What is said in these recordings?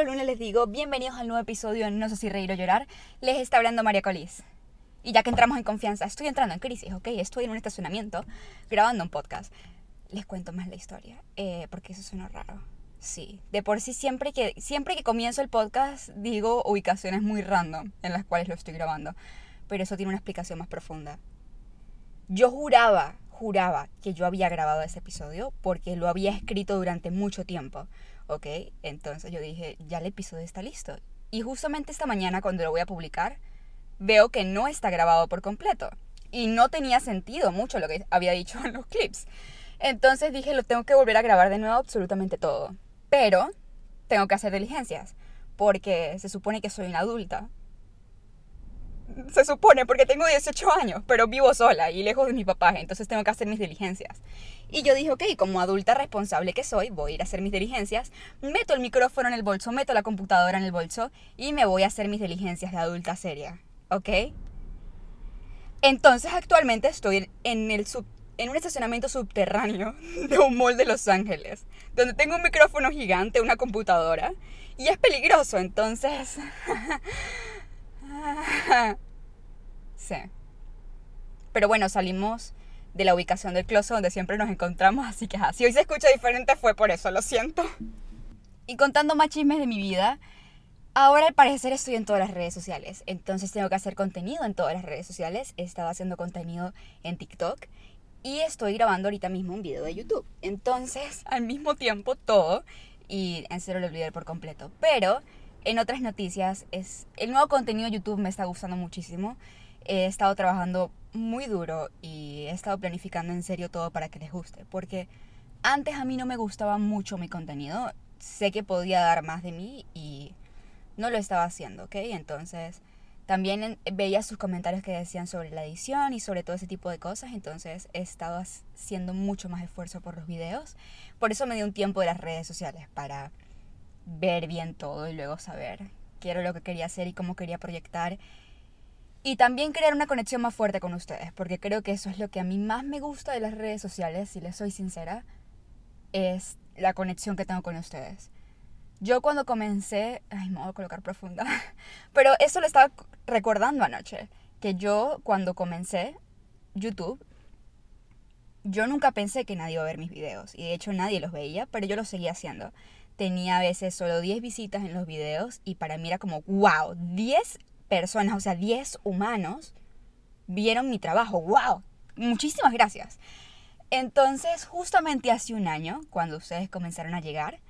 los lunes les digo, bienvenidos al nuevo episodio No sé si reír o llorar. Les está hablando María Colís. Y ya que entramos en confianza, estoy entrando en crisis, ¿ok? Estoy en un estacionamiento grabando un podcast. Les cuento más la historia, eh, porque eso suena raro. Sí, de por sí siempre que, siempre que comienzo el podcast digo ubicaciones muy random en las cuales lo estoy grabando. Pero eso tiene una explicación más profunda. Yo juraba, juraba que yo había grabado ese episodio porque lo había escrito durante mucho tiempo. ¿Ok? Entonces yo dije, ya el episodio está listo. Y justamente esta mañana cuando lo voy a publicar, veo que no está grabado por completo. Y no tenía sentido mucho lo que había dicho en los clips. Entonces dije, lo tengo que volver a grabar de nuevo absolutamente todo. Pero tengo que hacer diligencias, porque se supone que soy una adulta se supone, porque tengo 18 años, pero vivo sola y lejos de mi papá, entonces tengo que hacer mis diligencias. Y yo dije, ok, como adulta responsable que soy, voy a ir a hacer mis diligencias, meto el micrófono en el bolso, meto la computadora en el bolso y me voy a hacer mis diligencias de adulta seria, ¿ok? Entonces actualmente estoy en, en un estacionamiento subterráneo de un mall de Los Ángeles, donde tengo un micrófono gigante, una computadora, y es peligroso, entonces... sí. Pero bueno, salimos de la ubicación del closet donde siempre nos encontramos, así que si hoy se escucha diferente fue por eso, lo siento. Y contando más chismes de mi vida, ahora al parecer estoy en todas las redes sociales, entonces tengo que hacer contenido en todas las redes sociales. He estado haciendo contenido en TikTok y estoy grabando ahorita mismo un video de YouTube. Entonces, al mismo tiempo todo y en serio lo olvidé por completo. Pero en otras noticias, es, el nuevo contenido de YouTube me está gustando muchísimo. He estado trabajando muy duro y he estado planificando en serio todo para que les guste. Porque antes a mí no me gustaba mucho mi contenido. Sé que podía dar más de mí y no lo estaba haciendo, ¿ok? Entonces también veía sus comentarios que decían sobre la edición y sobre todo ese tipo de cosas. Entonces he estado haciendo mucho más esfuerzo por los videos. Por eso me di un tiempo de las redes sociales para ver bien todo y luego saber qué era lo que quería hacer y cómo quería proyectar. Y también crear una conexión más fuerte con ustedes, porque creo que eso es lo que a mí más me gusta de las redes sociales, si les soy sincera, es la conexión que tengo con ustedes. Yo cuando comencé, ay, me voy a colocar profunda, pero eso lo estaba recordando anoche, que yo cuando comencé YouTube, yo nunca pensé que nadie iba a ver mis videos, y de hecho nadie los veía, pero yo los seguía haciendo tenía a veces solo 10 visitas en los videos y para mí era como, wow, 10 personas, o sea, 10 humanos vieron mi trabajo, wow, muchísimas gracias. Entonces, justamente hace un año, cuando ustedes comenzaron a llegar,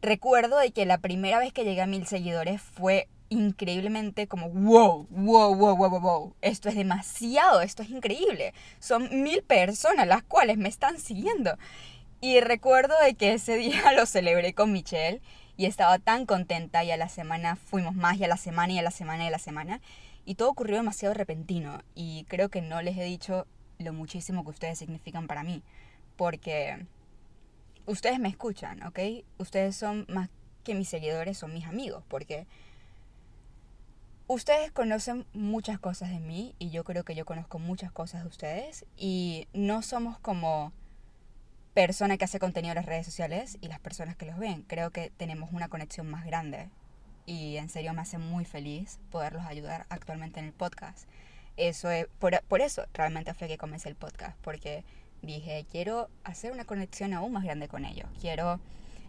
recuerdo de que la primera vez que llegué a mil seguidores fue increíblemente como, wow, wow, wow, wow, wow, esto es demasiado, esto es increíble. Son mil personas las cuales me están siguiendo. Y recuerdo de que ese día lo celebré con Michelle y estaba tan contenta y a la semana fuimos más y a la semana y a la semana y a la semana. Y todo ocurrió demasiado repentino y creo que no les he dicho lo muchísimo que ustedes significan para mí. Porque ustedes me escuchan, ¿ok? Ustedes son más que mis seguidores, son mis amigos. Porque ustedes conocen muchas cosas de mí y yo creo que yo conozco muchas cosas de ustedes. Y no somos como persona que hace contenido en las redes sociales y las personas que los ven. Creo que tenemos una conexión más grande y en serio me hace muy feliz poderlos ayudar actualmente en el podcast. Eso es, por, por eso realmente fue que comencé el podcast, porque dije, quiero hacer una conexión aún más grande con ellos, quiero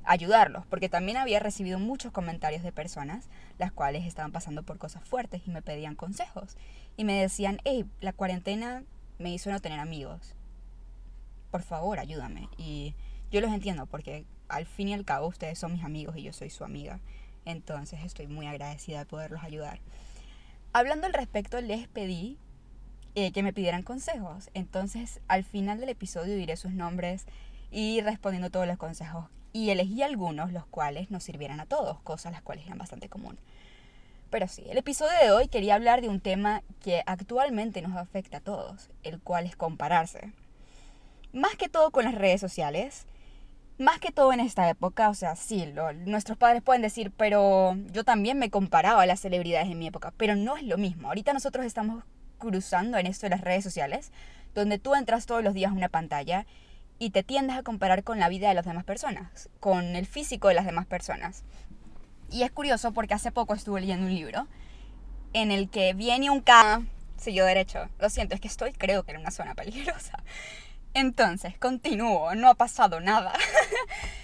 ayudarlos, porque también había recibido muchos comentarios de personas las cuales estaban pasando por cosas fuertes y me pedían consejos y me decían, hey, la cuarentena me hizo no tener amigos por favor, ayúdame. Y yo los entiendo porque al fin y al cabo ustedes son mis amigos y yo soy su amiga. Entonces estoy muy agradecida de poderlos ayudar. Hablando al respecto, les pedí eh, que me pidieran consejos. Entonces al final del episodio diré sus nombres y respondiendo todos los consejos. Y elegí algunos los cuales nos sirvieran a todos, cosas las cuales eran bastante común. Pero sí, el episodio de hoy quería hablar de un tema que actualmente nos afecta a todos, el cual es compararse más que todo con las redes sociales, más que todo en esta época, o sea, sí, nuestros padres pueden decir, pero yo también me comparaba a las celebridades en mi época, pero no es lo mismo. Ahorita nosotros estamos cruzando en esto de las redes sociales, donde tú entras todos los días a una pantalla y te tiendes a comparar con la vida de las demás personas, con el físico de las demás personas. Y es curioso porque hace poco estuve leyendo un libro en el que viene un ca siguió derecho. Lo siento, es que estoy, creo que en una zona peligrosa. Entonces, continúo, no ha pasado nada.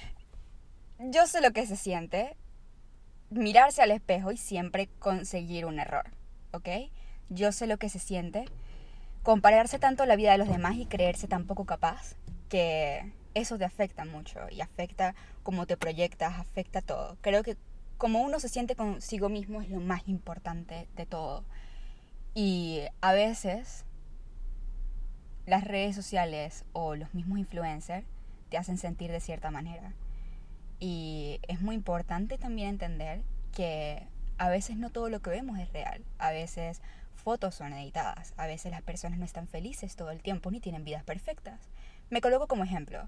Yo sé lo que se siente mirarse al espejo y siempre conseguir un error, ¿ok? Yo sé lo que se siente compararse tanto la vida de los demás y creerse tan poco capaz que eso te afecta mucho y afecta cómo te proyectas, afecta todo. Creo que como uno se siente consigo mismo es lo más importante de todo. Y a veces las redes sociales o los mismos influencers te hacen sentir de cierta manera. Y es muy importante también entender que a veces no todo lo que vemos es real. A veces fotos son editadas. A veces las personas no están felices todo el tiempo ni tienen vidas perfectas. Me coloco como ejemplo.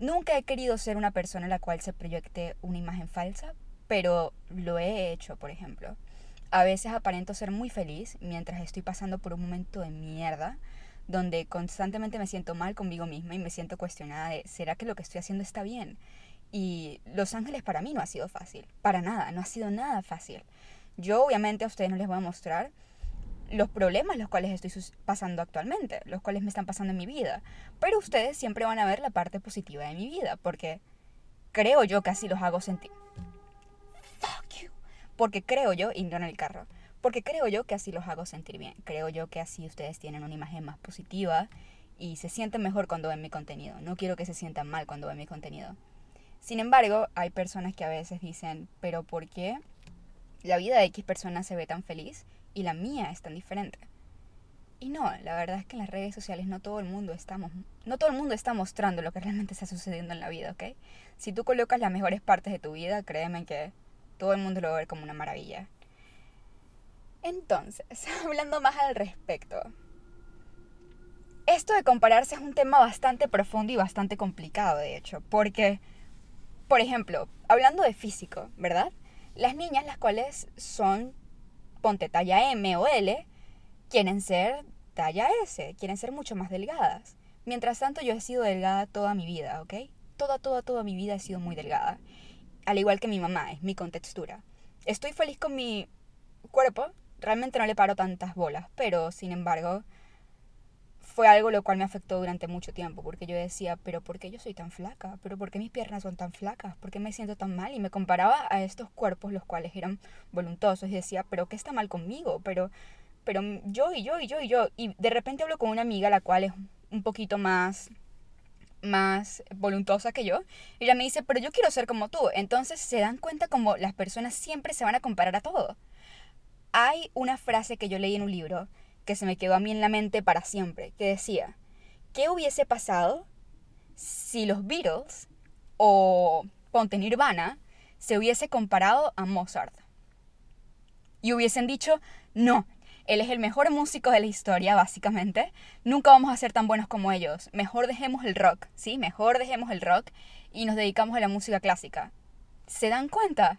Nunca he querido ser una persona en la cual se proyecte una imagen falsa, pero lo he hecho, por ejemplo. A veces aparento ser muy feliz mientras estoy pasando por un momento de mierda, donde constantemente me siento mal conmigo misma y me siento cuestionada de, ¿será que lo que estoy haciendo está bien? Y Los Ángeles para mí no ha sido fácil, para nada, no ha sido nada fácil. Yo obviamente a ustedes no les voy a mostrar los problemas los cuales estoy pasando actualmente, los cuales me están pasando en mi vida, pero ustedes siempre van a ver la parte positiva de mi vida, porque creo yo que así los hago sentir. Fuck you. Porque creo yo, y en el carro, porque creo yo que así los hago sentir bien. Creo yo que así ustedes tienen una imagen más positiva y se sienten mejor cuando ven mi contenido. No quiero que se sientan mal cuando ven mi contenido. Sin embargo, hay personas que a veces dicen, pero ¿por qué la vida de X personas se ve tan feliz y la mía es tan diferente? Y no, la verdad es que en las redes sociales no todo el mundo estamos, no todo el mundo está mostrando lo que realmente está sucediendo en la vida, ¿ok? Si tú colocas las mejores partes de tu vida, créeme que todo el mundo lo va a ver como una maravilla. Entonces, hablando más al respecto, esto de compararse es un tema bastante profundo y bastante complicado, de hecho, porque, por ejemplo, hablando de físico, ¿verdad? Las niñas, las cuales son, ponte talla M o L, quieren ser talla S, quieren ser mucho más delgadas. Mientras tanto, yo he sido delgada toda mi vida, ¿ok? Toda, toda, toda mi vida he sido muy delgada. Al igual que mi mamá, es mi contextura. Estoy feliz con mi cuerpo, realmente no le paro tantas bolas, pero sin embargo fue algo lo cual me afectó durante mucho tiempo, porque yo decía, pero ¿por qué yo soy tan flaca? ¿Pero por qué mis piernas son tan flacas? ¿Por qué me siento tan mal? Y me comparaba a estos cuerpos los cuales eran voluntosos y decía, pero ¿qué está mal conmigo? Pero, pero yo y yo y yo y yo. Y de repente hablo con una amiga la cual es un poquito más más voluntosa que yo. Y ella me dice, pero yo quiero ser como tú. Entonces se dan cuenta como las personas siempre se van a comparar a todo. Hay una frase que yo leí en un libro que se me quedó a mí en la mente para siempre, que decía, ¿qué hubiese pasado si los Beatles o Ponte Nirvana se hubiese comparado a Mozart? Y hubiesen dicho, no, él es el mejor músico de la historia, básicamente. Nunca vamos a ser tan buenos como ellos. Mejor dejemos el rock, ¿sí? Mejor dejemos el rock y nos dedicamos a la música clásica. ¿Se dan cuenta?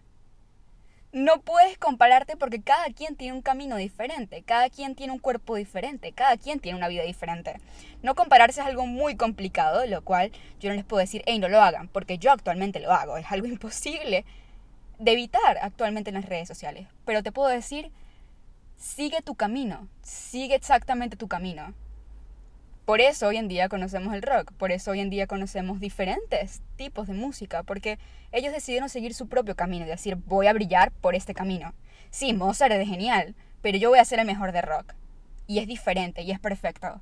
No puedes compararte porque cada quien tiene un camino diferente, cada quien tiene un cuerpo diferente, cada quien tiene una vida diferente. No compararse es algo muy complicado, lo cual yo no les puedo decir, hey, no lo hagan, porque yo actualmente lo hago, es algo imposible de evitar actualmente en las redes sociales. Pero te puedo decir, sigue tu camino, sigue exactamente tu camino. Por eso hoy en día conocemos el rock, por eso hoy en día conocemos diferentes tipos de música, porque ellos decidieron seguir su propio camino decir, voy a brillar por este camino. Sí, Mozart es genial, pero yo voy a ser el mejor de rock. Y es diferente y es perfecto.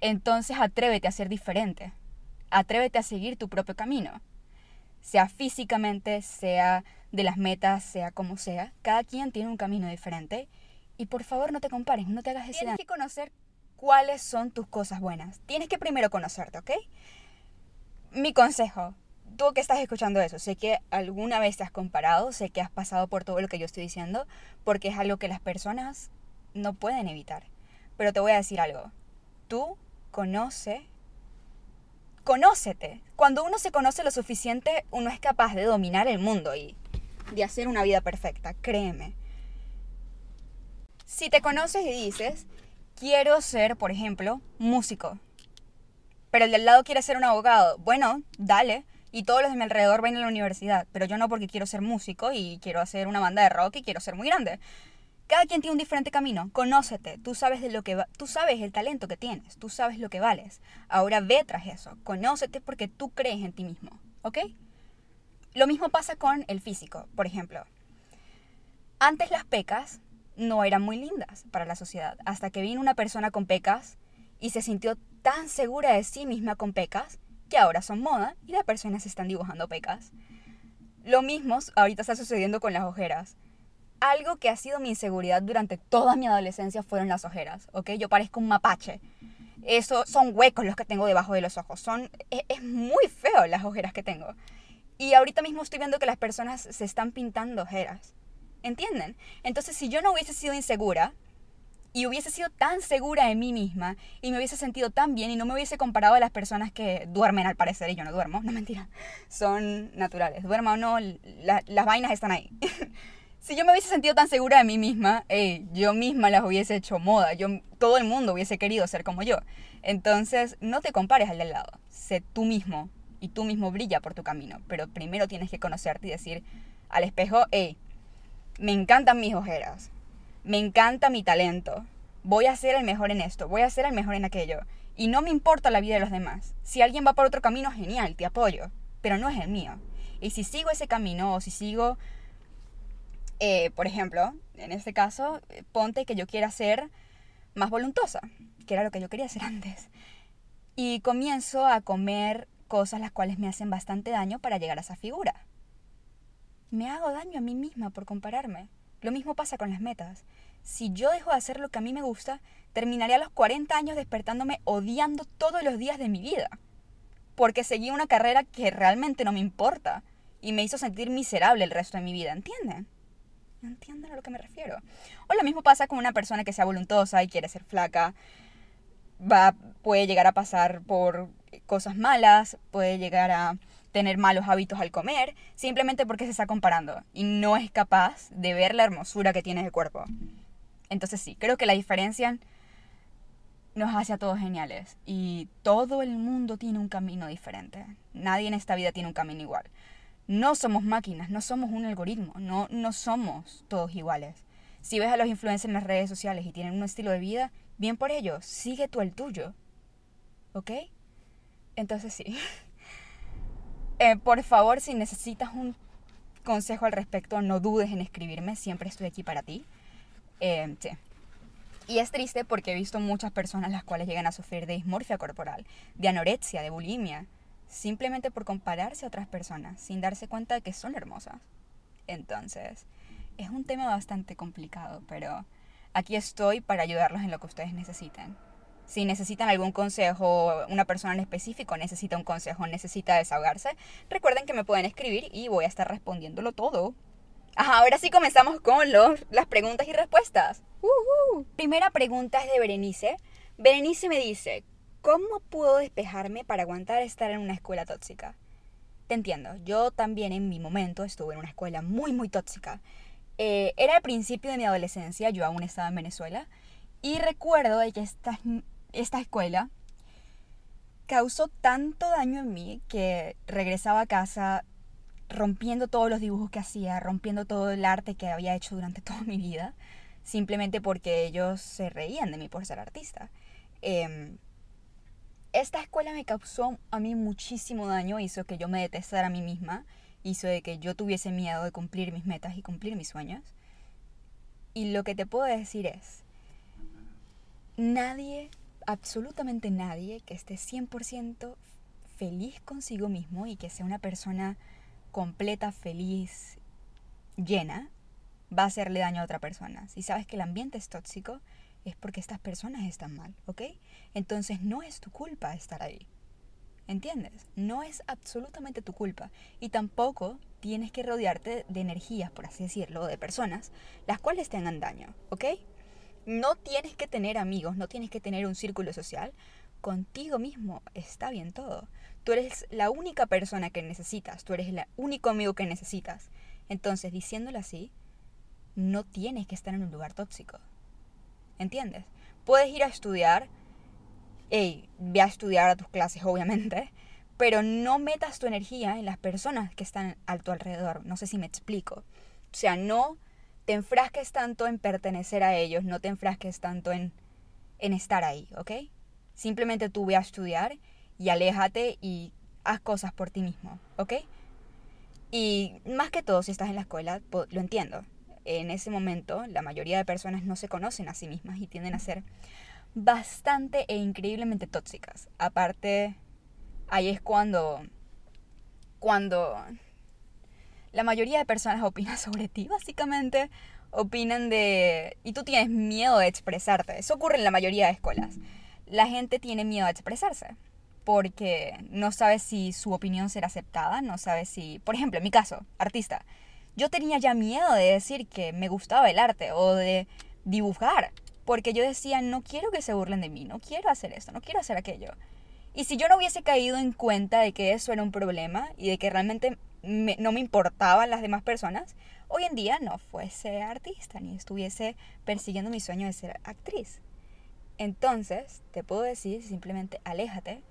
Entonces atrévete a ser diferente. Atrévete a seguir tu propio camino. Sea físicamente, sea de las metas, sea como sea, cada quien tiene un camino diferente. Y por favor no te compares, no te hagas ese Tienes que conocer cuáles son tus cosas buenas. Tienes que primero conocerte, ¿ok? Mi consejo, tú que estás escuchando eso, sé que alguna vez te has comparado, sé que has pasado por todo lo que yo estoy diciendo, porque es algo que las personas no pueden evitar. Pero te voy a decir algo. Tú conoce, conócete. Cuando uno se conoce lo suficiente, uno es capaz de dominar el mundo y de hacer una vida perfecta, créeme. Si te conoces y dices, quiero ser, por ejemplo, músico, pero el del lado quiere ser un abogado, bueno, dale, Y todos los de mi alrededor ven a la universidad, pero yo no porque quiero ser músico y quiero hacer una banda de rock y quiero ser muy grande. Cada quien tiene un diferente camino. Conócete. Tú sabes de lo que tú sabes el talento que tienes. Tú sabes lo que vales. Ahora ve tras eso. Conócete porque tú crees en ti mismo. ¿Ok? Lo mismo pasa con el físico, por ejemplo. Antes las pecas no eran muy lindas para la sociedad. Hasta que vino una persona con pecas y se sintió tan segura de sí misma con pecas que ahora son moda y las personas están dibujando pecas. Lo mismo ahorita está sucediendo con las ojeras algo que ha sido mi inseguridad durante toda mi adolescencia fueron las ojeras, ¿ok? Yo parezco un mapache. Eso son huecos los que tengo debajo de los ojos. Son, es, es, muy feo las ojeras que tengo. Y ahorita mismo estoy viendo que las personas se están pintando ojeras. ¿Entienden? Entonces, si yo no hubiese sido insegura y hubiese sido tan segura de mí misma y me hubiese sentido tan bien y no me hubiese comparado a las personas que duermen al parecer y yo no duermo, no mentira, son naturales. Duerma o no, las vainas están ahí. si yo me hubiese sentido tan segura de mí misma, yo misma las hubiese hecho moda, yo, todo el mundo hubiese querido ser como yo. Entonces, no te compares al del lado, sé tú mismo y tú mismo brilla por tu camino, pero primero tienes que conocerte y decir al espejo, hey, me encantan mis ojeras, me encanta mi talento, voy a ser el mejor en esto, voy a ser el mejor en aquello, y no me importa la vida de los demás. Si alguien va por otro camino, genial, te apoyo, pero no es el mío. Y si sigo ese camino o si sigo eh, por ejemplo, en este caso, ponte que yo quiera ser más voluntosa, que era lo que yo quería hacer antes. Y comienzo a comer cosas las cuales me hacen bastante daño para llegar a esa figura. Me hago daño a mí misma por compararme. Lo mismo pasa con las metas. Si yo dejo de hacer lo que a mí me gusta, terminaré a los 40 años despertándome odiando todos los días de mi vida. Porque seguí una carrera que realmente no me importa y me hizo sentir miserable el resto de mi vida, ¿entienden? Entienden a lo que me refiero. O lo mismo pasa con una persona que sea voluntosa y quiere ser flaca. Va, puede llegar a pasar por cosas malas, puede llegar a tener malos hábitos al comer, simplemente porque se está comparando y no es capaz de ver la hermosura que tiene el cuerpo. Entonces sí, creo que la diferencia nos hace a todos geniales y todo el mundo tiene un camino diferente. Nadie en esta vida tiene un camino igual. No somos máquinas, no somos un algoritmo, no, no somos todos iguales. Si ves a los influencers en las redes sociales y tienen un estilo de vida, bien por ello, sigue tú el tuyo. ¿Ok? Entonces sí. Eh, por favor, si necesitas un consejo al respecto, no dudes en escribirme, siempre estoy aquí para ti. Eh, sí. Y es triste porque he visto muchas personas las cuales llegan a sufrir de dismorfia corporal, de anorexia, de bulimia, simplemente por compararse a otras personas sin darse cuenta de que son hermosas. Entonces, es un tema bastante complicado, pero aquí estoy para ayudarlos en lo que ustedes necesiten. Si necesitan algún consejo, una persona en específico necesita un consejo, necesita desahogarse, recuerden que me pueden escribir y voy a estar respondiéndolo todo. ahora sí comenzamos con los, las preguntas y respuestas. Primera pregunta es de Berenice. Berenice me dice, ¿Cómo puedo despejarme para aguantar estar en una escuela tóxica? Te entiendo, yo también en mi momento estuve en una escuela muy, muy tóxica. Eh, era el principio de mi adolescencia, yo aún estaba en Venezuela, y recuerdo que esta, esta escuela causó tanto daño en mí que regresaba a casa rompiendo todos los dibujos que hacía, rompiendo todo el arte que había hecho durante toda mi vida, simplemente porque ellos se reían de mí por ser artista. Eh, esta escuela me causó a mí muchísimo daño, hizo que yo me detestara a mí misma, hizo de que yo tuviese miedo de cumplir mis metas y cumplir mis sueños. Y lo que te puedo decir es, nadie, absolutamente nadie que esté 100% feliz consigo mismo y que sea una persona completa, feliz, llena, va a hacerle daño a otra persona. Si sabes que el ambiente es tóxico, es porque estas personas están mal, ¿ok? Entonces no es tu culpa estar ahí. ¿Entiendes? No es absolutamente tu culpa. Y tampoco tienes que rodearte de energías, por así decirlo, de personas, las cuales te hagan daño, ¿ok? No tienes que tener amigos, no tienes que tener un círculo social. Contigo mismo está bien todo. Tú eres la única persona que necesitas, tú eres el único amigo que necesitas. Entonces, diciéndolo así, no tienes que estar en un lugar tóxico. ¿entiendes? Puedes ir a estudiar, hey, ve a estudiar a tus clases obviamente, pero no metas tu energía en las personas que están a tu alrededor. No sé si me explico. O sea, no te enfrasques tanto en pertenecer a ellos, no te enfrasques tanto en, en estar ahí, ¿ok? Simplemente tú ve a estudiar y aléjate y haz cosas por ti mismo, ¿ok? Y más que todo, si estás en la escuela, lo entiendo. En ese momento, la mayoría de personas no se conocen a sí mismas y tienden a ser bastante e increíblemente tóxicas. Aparte, ahí es cuando, cuando la mayoría de personas opinan sobre ti, básicamente. Opinan de... Y tú tienes miedo de expresarte. Eso ocurre en la mayoría de escuelas. La gente tiene miedo de expresarse porque no sabe si su opinión será aceptada, no sabe si... Por ejemplo, en mi caso, artista. Yo tenía ya miedo de decir que me gustaba el arte o de dibujar, porque yo decía, no quiero que se burlen de mí, no quiero hacer esto, no quiero hacer aquello. Y si yo no hubiese caído en cuenta de que eso era un problema y de que realmente no me importaban las demás personas, hoy en día no fuese artista ni estuviese persiguiendo mi sueño de ser actriz. Entonces, te puedo decir simplemente aléjate,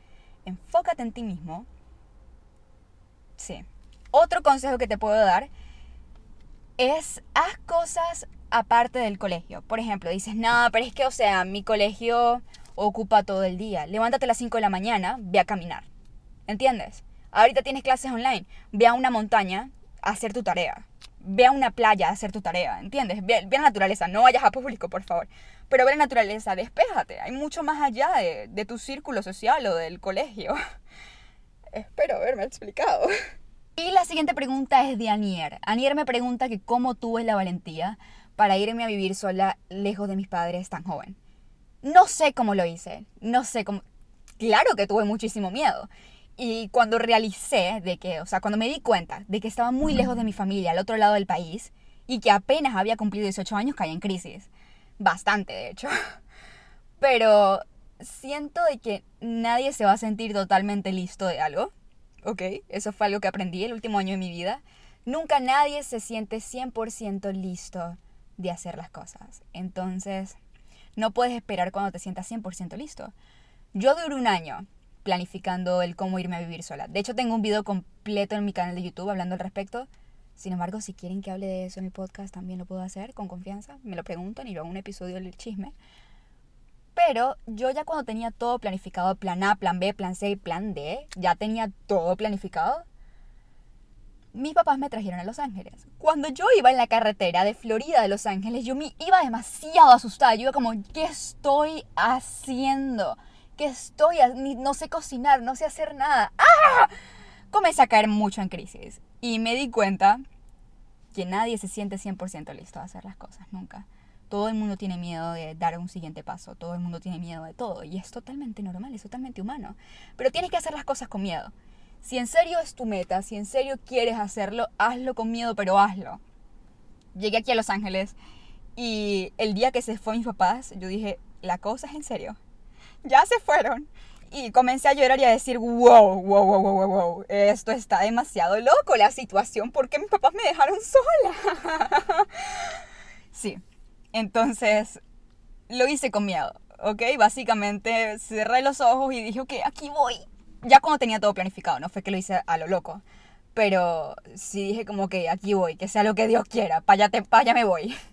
enfócate en ti mismo. Sí. Otro consejo que te puedo dar es haz cosas aparte del colegio. Por ejemplo, dices, no, pero es que, o sea, mi colegio ocupa todo el día. Levántate a las 5 de la mañana, ve a caminar. ¿Entiendes? Ahorita tienes clases online, ve a una montaña a hacer tu tarea. Ve a una playa a hacer tu tarea, ¿entiendes? Ve, a la naturaleza, no vayas a público, por favor. Pero ve a la naturaleza, despéjate. Hay mucho más allá de, de tu círculo social o del colegio. Espero haberme explicado. Y la siguiente pregunta es de Anier. Anier me pregunta que cómo tuve la valentía para irme a vivir sola lejos de mis padres tan joven. No sé cómo lo hice, no sé cómo... Claro que tuve muchísimo miedo. Y cuando realicé de que, o sea, cuando me di cuenta de que estaba muy lejos de mi familia, al otro lado del país, y que apenas había cumplido 18 años, caí en crisis. Bastante, de hecho. Pero siento de que nadie se va a sentir totalmente listo de algo. ¿Ok? Eso fue algo que aprendí el último año de mi vida. Nunca nadie se siente 100% listo de hacer las cosas. Entonces, no puedes esperar cuando te sientas 100% listo. Yo duré un año planificando el cómo irme a vivir sola. De hecho, tengo un video completo en mi canal de YouTube hablando al respecto. Sin embargo, si quieren que hable de eso en mi podcast, también lo puedo hacer con confianza. Me lo preguntan y lo hago un episodio del chisme. Pero yo ya cuando tenía todo planificado, plan A, plan B, plan C y plan D, ya tenía todo planificado, mis papás me trajeron a Los Ángeles. Cuando yo iba en la carretera de Florida de Los Ángeles, yo me iba demasiado asustada. Yo iba como, ¿qué estoy haciendo? ¿Qué estoy haciendo? No sé cocinar, no sé hacer nada. ¡Ah! Comencé a caer mucho en crisis. Y me di cuenta que nadie se siente 100% listo a hacer las cosas, nunca. Todo el mundo tiene miedo de dar un siguiente paso, todo el mundo tiene miedo de todo y es totalmente normal, es totalmente humano. Pero tienes que hacer las cosas con miedo. Si en serio es tu meta, si en serio quieres hacerlo, hazlo con miedo, pero hazlo. Llegué aquí a Los Ángeles y el día que se fue mis papás, yo dije, la cosa es en serio. Ya se fueron. Y comencé a llorar y a decir, wow, wow, wow, wow, wow, esto está demasiado loco la situación, ¿por qué mis papás me dejaron sola? sí, entonces lo hice con miedo, ¿ok? Básicamente cerré los ojos y dije, ok, aquí voy, ya cuando tenía todo planificado, no fue que lo hice a lo loco. Pero sí dije como que aquí voy, que sea lo que Dios quiera, para allá, me voy.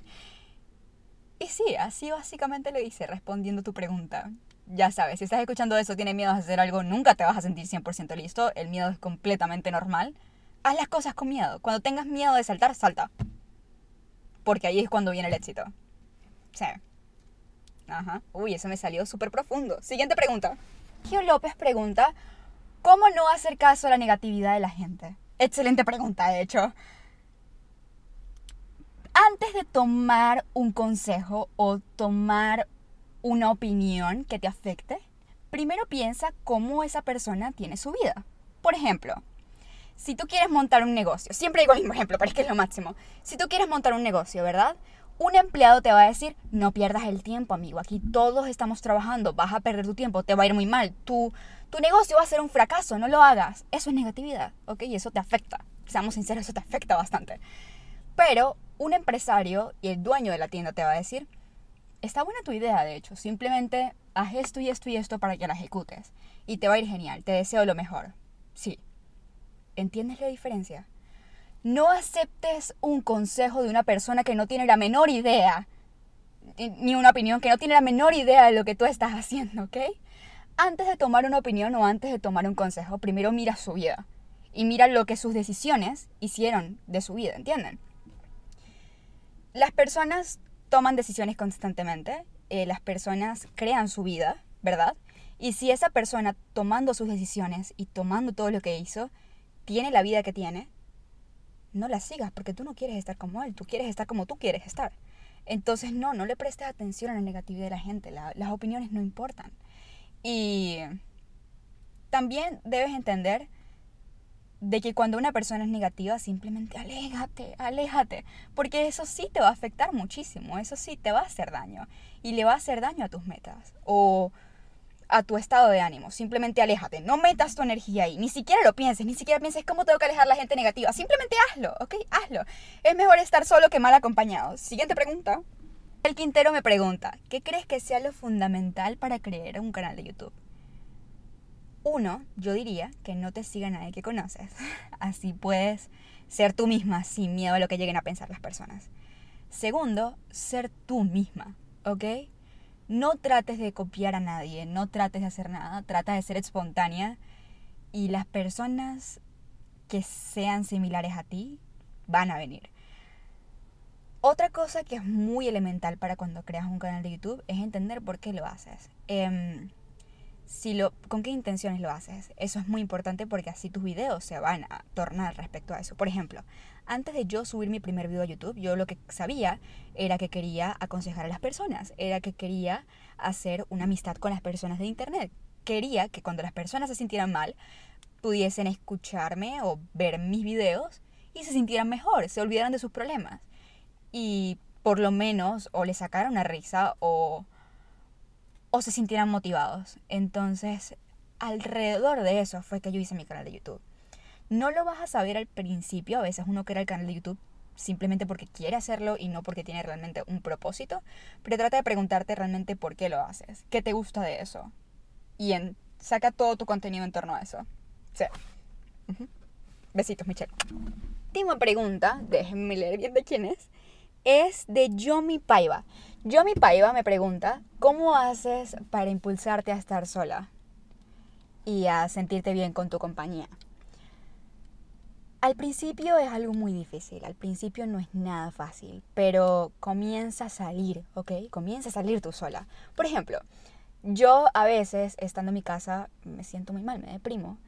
Y sí, así básicamente lo hice, respondiendo tu pregunta. Ya sabes, si estás escuchando eso, tienes miedo de hacer algo, nunca te vas a sentir 100% listo. El miedo es completamente normal. Haz las cosas con miedo. Cuando tengas miedo de saltar, salta. Porque ahí es cuando viene el éxito. Sí. Ajá. Uy, eso me salió súper profundo. Siguiente pregunta. Gio López pregunta, ¿Cómo no hacer caso a la negatividad de la gente? Excelente pregunta, de hecho. Antes de tomar un consejo o tomar una opinión que te afecte, primero piensa cómo esa persona tiene su vida. Por ejemplo, si tú quieres montar un negocio, siempre digo el mismo ejemplo, pero es que es lo máximo. Si tú quieres montar un negocio, ¿verdad? Un empleado te va a decir, no pierdas el tiempo, amigo, aquí todos estamos trabajando, vas a perder tu tiempo, te va a ir muy mal, tu, tu negocio va a ser un fracaso, no lo hagas. Eso es negatividad, ¿ok? Y eso te afecta, seamos sinceros, eso te afecta bastante. Pero un empresario y el dueño de la tienda te va a decir, está buena tu idea, de hecho, simplemente haz esto y esto y esto para que la ejecutes. Y te va a ir genial, te deseo lo mejor. Sí. ¿Entiendes la diferencia? No aceptes un consejo de una persona que no tiene la menor idea, ni una opinión, que no tiene la menor idea de lo que tú estás haciendo, ¿ok? Antes de tomar una opinión o antes de tomar un consejo, primero mira su vida y mira lo que sus decisiones hicieron de su vida, ¿entienden? Las personas toman decisiones constantemente, eh, las personas crean su vida, ¿verdad? Y si esa persona tomando sus decisiones y tomando todo lo que hizo, tiene la vida que tiene, no la sigas porque tú no quieres estar como él, tú quieres estar como tú quieres estar. Entonces no, no le prestes atención a la negatividad de la gente, las opiniones no importan. Y también debes entender de que cuando una persona es negativa, simplemente aléjate, aléjate, porque eso sí te va a afectar muchísimo, eso sí te va a hacer daño y le va a hacer daño a tus metas o a tu estado de ánimo. Simplemente aléjate, no metas tu energía ahí, ni siquiera lo pienses, ni siquiera pienses cómo tengo que alejar a la gente negativa, simplemente hazlo, ¿ok? Hazlo. Es mejor estar solo que mal acompañado. Siguiente pregunta. El Quintero me pregunta, ¿qué crees que sea lo fundamental para crear un canal de YouTube? Uno, yo diría que no te siga nadie que conoces. Así puedes ser tú misma sin miedo a lo que lleguen a pensar las personas. Segundo, ser tú misma, ¿ok? No trates de copiar a nadie, no trates de hacer nada, trata de ser espontánea y las personas que sean similares a ti van a venir. Otra cosa que es muy elemental para cuando creas un canal de YouTube es entender por qué lo haces. Em, si lo, con qué intenciones lo haces. Eso es muy importante porque así tus videos se van a tornar respecto a eso. Por ejemplo, antes de yo subir mi primer video a YouTube, yo lo que sabía era que quería aconsejar a las personas, era que quería hacer una amistad con las personas de Internet. Quería que cuando las personas se sintieran mal, pudiesen escucharme o ver mis videos y se sintieran mejor, se olvidaran de sus problemas y por lo menos o le sacaran una risa o, o se sintieran motivados. Entonces, alrededor de eso fue que yo hice mi canal de YouTube. No lo vas a saber al principio, a veces uno crea el canal de YouTube simplemente porque quiere hacerlo y no porque tiene realmente un propósito, pero trata de preguntarte realmente por qué lo haces, qué te gusta de eso y en, saca todo tu contenido en torno a eso. Sí. Besitos, Michelle. Última pregunta, déjenme leer bien de quién es es de Yomi Paiva. Yomi Paiva me pregunta, ¿cómo haces para impulsarte a estar sola y a sentirte bien con tu compañía? Al principio es algo muy difícil, al principio no es nada fácil, pero comienza a salir, ¿ok? Comienza a salir tú sola. Por ejemplo, yo a veces, estando en mi casa, me siento muy mal, me deprimo.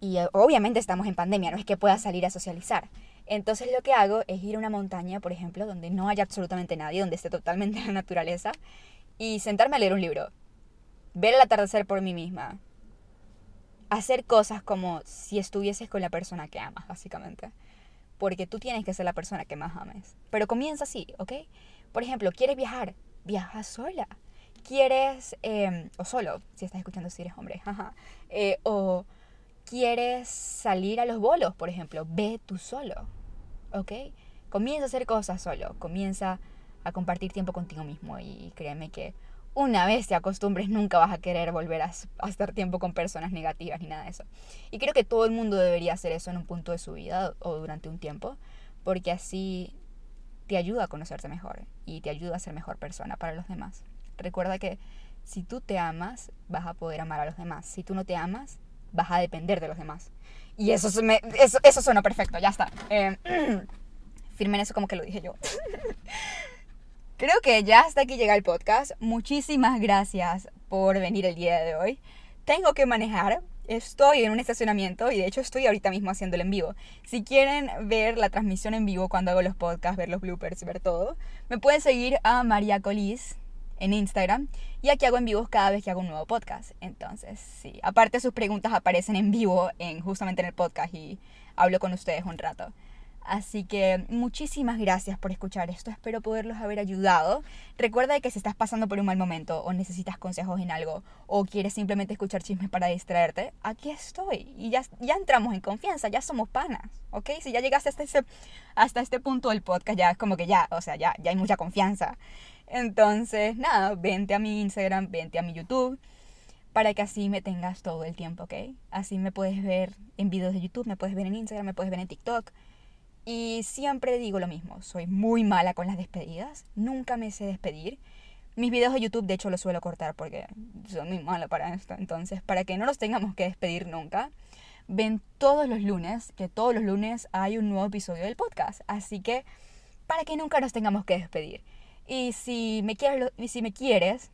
Y eh, obviamente estamos en pandemia, no es que pueda salir a socializar. Entonces lo que hago es ir a una montaña, por ejemplo, donde no haya absolutamente nadie, donde esté totalmente la naturaleza, y sentarme a leer un libro, ver el atardecer por mí misma, hacer cosas como si estuvieses con la persona que amas, básicamente. Porque tú tienes que ser la persona que más ames. Pero comienza así, ¿ok? Por ejemplo, ¿quieres viajar? Viaja sola. ¿Quieres, em, o solo, si estás escuchando si eres hombre, eh, o quieres salir a los bolos, por ejemplo, ve tú solo, ¿ok? Comienza a hacer cosas solo, comienza a compartir tiempo contigo mismo y créeme que una vez te acostumbres nunca vas a querer volver a, a, estar tiempo con personas negativas ni nada de eso. Y creo que todo el mundo debería hacer eso en un punto de su vida o durante un tiempo, porque así te ayuda a conocerte mejor y te ayuda a ser mejor persona para los demás. Recuerda que si tú te amas, vas a poder amar a los demás. Si tú no te amas, vas a depender de los demás. Y eso, me, eso, eso suena perfecto, ya está. Eh, firmen eso como que lo dije yo. Creo que ya hasta aquí llega el podcast. Muchísimas gracias por venir el día de hoy. Tengo que manejar. Estoy en un estacionamiento y de hecho estoy ahorita mismo haciéndolo en vivo. Si quieren ver la transmisión en vivo cuando hago los podcasts, ver los bloopers, ver todo, me pueden seguir a María Colis en Instagram y aquí hago en vivos cada vez que hago un nuevo podcast. Entonces, sí, aparte sus preguntas aparecen en vivo en justamente en el podcast y hablo con ustedes un rato. Así que muchísimas gracias por escuchar esto. Espero poderlos haber ayudado. Recuerda que si estás pasando por un mal momento o necesitas consejos en algo o quieres simplemente escuchar chismes para distraerte, aquí estoy. Y ya, ya entramos en confianza, ya somos panas, ¿ok? Si ya llegaste hasta este, hasta este punto del podcast, ya es como que ya, o sea, ya, ya hay mucha confianza. Entonces, nada, vente a mi Instagram, vente a mi YouTube. para que así me tengas todo el tiempo, ¿ok? Así me puedes ver en videos de YouTube, me puedes ver en Instagram, me puedes ver en TikTok. Y siempre digo lo mismo, soy muy mala con las despedidas, nunca me sé despedir. Mis videos de YouTube, de hecho, los suelo cortar porque soy muy mala para esto. Entonces, para que no nos tengamos que despedir nunca, ven todos los lunes, que todos los lunes hay un nuevo episodio del podcast. Así que, para que nunca nos tengamos que despedir. Y si me quieres, si me quieres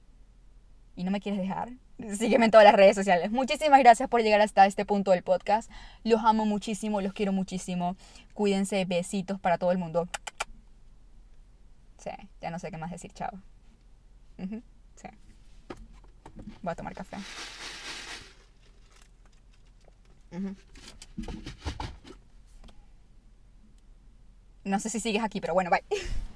y no me quieres dejar, sígueme en todas las redes sociales. Muchísimas gracias por llegar hasta este punto del podcast. Los amo muchísimo, los quiero muchísimo. Cuídense, besitos para todo el mundo. Sí, ya no sé qué más decir, chao. sí. Voy a tomar café. No sé si sigues aquí, pero bueno, bye.